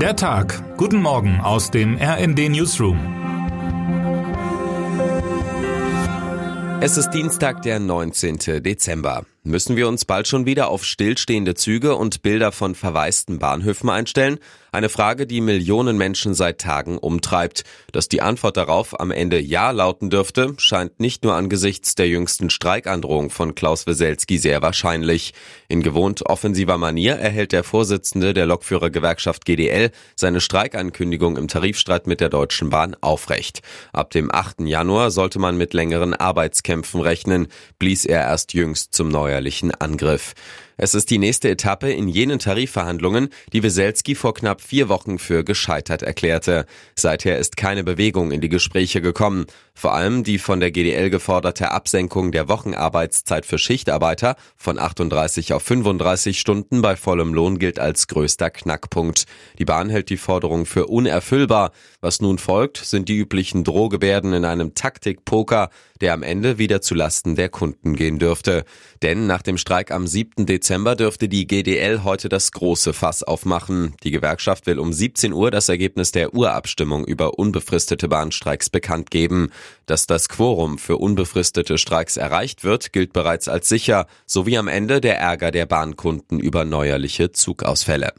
Der Tag. Guten Morgen aus dem RND Newsroom. Es ist Dienstag, der 19. Dezember. Müssen wir uns bald schon wieder auf stillstehende Züge und Bilder von verwaisten Bahnhöfen einstellen? Eine Frage, die Millionen Menschen seit Tagen umtreibt. Dass die Antwort darauf am Ende Ja lauten dürfte, scheint nicht nur angesichts der jüngsten Streikandrohung von Klaus Weselski sehr wahrscheinlich. In gewohnt offensiver Manier erhält der Vorsitzende der Lokführergewerkschaft GDL seine Streikankündigung im Tarifstreit mit der Deutschen Bahn aufrecht. Ab dem 8. Januar sollte man mit längeren Arbeitskämpfen rechnen, blies er erst jüngst zum Neujahr steuerlichen Angriff. Es ist die nächste Etappe in jenen Tarifverhandlungen, die Weselski vor knapp vier Wochen für gescheitert erklärte. Seither ist keine Bewegung in die Gespräche gekommen. Vor allem die von der GDL geforderte Absenkung der Wochenarbeitszeit für Schichtarbeiter von 38 auf 35 Stunden bei vollem Lohn gilt als größter Knackpunkt. Die Bahn hält die Forderung für unerfüllbar. Was nun folgt, sind die üblichen Drohgebärden in einem Taktikpoker, der am Ende wieder zu Lasten der Kunden gehen dürfte. Denn nach dem Streik am 7. Dezember Dezember dürfte die GDL heute das große Fass aufmachen. Die Gewerkschaft will um 17 Uhr das Ergebnis der Urabstimmung über unbefristete Bahnstreiks bekannt geben. Dass das Quorum für unbefristete Streiks erreicht wird, gilt bereits als sicher, sowie am Ende der Ärger der Bahnkunden über neuerliche Zugausfälle.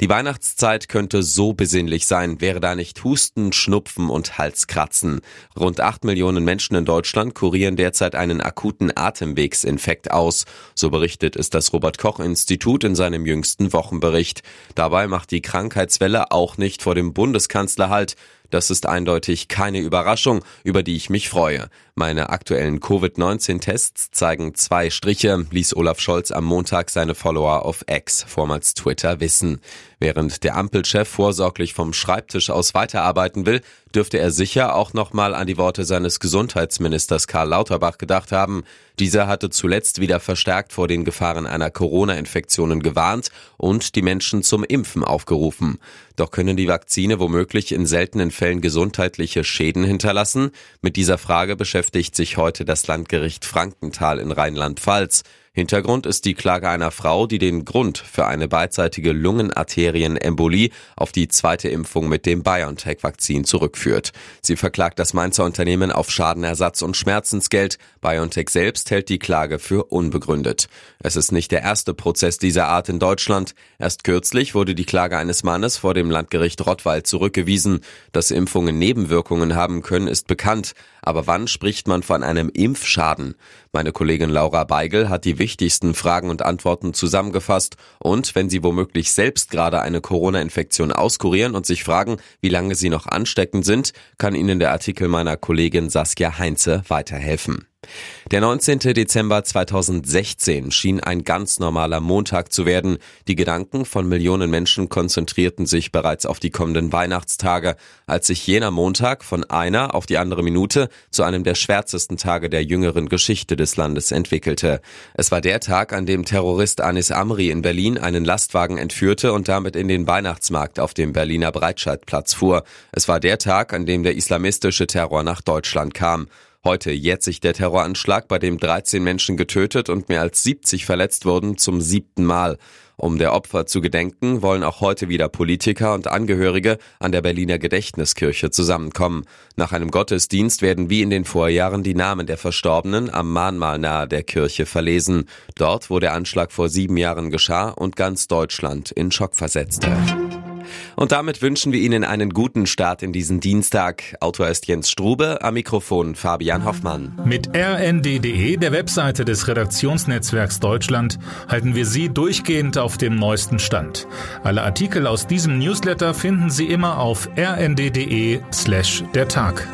Die Weihnachtszeit könnte so besinnlich sein, wäre da nicht Husten, Schnupfen und Halskratzen. Rund acht Millionen Menschen in Deutschland kurieren derzeit einen akuten Atemwegsinfekt aus. So berichtet es das Robert Koch Institut in seinem jüngsten Wochenbericht. Dabei macht die Krankheitswelle auch nicht vor dem Bundeskanzler Halt. Das ist eindeutig keine Überraschung, über die ich mich freue. Meine aktuellen Covid-19-Tests zeigen zwei Striche, ließ Olaf Scholz am Montag seine Follower auf X, vormals Twitter, wissen. Während der Ampelchef vorsorglich vom Schreibtisch aus weiterarbeiten will, dürfte er sicher auch nochmal an die Worte seines Gesundheitsministers Karl Lauterbach gedacht haben. Dieser hatte zuletzt wieder verstärkt vor den Gefahren einer Corona-Infektionen gewarnt und die Menschen zum Impfen aufgerufen. Doch können die Vakzine womöglich in seltenen Fällen gesundheitliche Schäden hinterlassen? Mit dieser Frage beschäftigt sich heute das Landgericht Frankenthal in Rheinland-Pfalz. Hintergrund ist die Klage einer Frau, die den Grund für eine beidseitige Lungenarterienembolie auf die zweite Impfung mit dem BioNTech-Vakzin zurückführt. Sie verklagt das Mainzer Unternehmen auf Schadenersatz und Schmerzensgeld. BioNTech selbst hält die Klage für unbegründet. Es ist nicht der erste Prozess dieser Art in Deutschland. Erst kürzlich wurde die Klage eines Mannes vor dem Landgericht Rottweil zurückgewiesen. Dass Impfungen Nebenwirkungen haben können, ist bekannt. Aber wann spricht man von einem Impfschaden? Meine Kollegin Laura Beigel hat die wichtigsten Fragen und Antworten zusammengefasst und wenn Sie womöglich selbst gerade eine Corona-Infektion auskurieren und sich fragen, wie lange Sie noch ansteckend sind, kann Ihnen der Artikel meiner Kollegin Saskia Heinze weiterhelfen. Der 19. Dezember 2016 schien ein ganz normaler Montag zu werden. Die Gedanken von Millionen Menschen konzentrierten sich bereits auf die kommenden Weihnachtstage, als sich jener Montag von einer auf die andere Minute zu einem der schwärzesten Tage der jüngeren Geschichte des Landes entwickelte. Es war der Tag, an dem Terrorist Anis Amri in Berlin einen Lastwagen entführte und damit in den Weihnachtsmarkt auf dem Berliner Breitscheidplatz fuhr. Es war der Tag, an dem der islamistische Terror nach Deutschland kam. Heute jährt sich der Terroranschlag, bei dem 13 Menschen getötet und mehr als 70 verletzt wurden, zum siebten Mal. Um der Opfer zu gedenken, wollen auch heute wieder Politiker und Angehörige an der Berliner Gedächtniskirche zusammenkommen. Nach einem Gottesdienst werden wie in den Vorjahren die Namen der Verstorbenen am Mahnmal nahe der Kirche verlesen. Dort, wo der Anschlag vor sieben Jahren geschah und ganz Deutschland in Schock versetzte. Und damit wünschen wir Ihnen einen guten Start in diesen Dienstag. Autor ist Jens Strube, am Mikrofon Fabian Hoffmann. Mit rnd.de, der Webseite des Redaktionsnetzwerks Deutschland, halten wir Sie durchgehend auf dem neuesten Stand. Alle Artikel aus diesem Newsletter finden Sie immer auf rnd.de slash der Tag.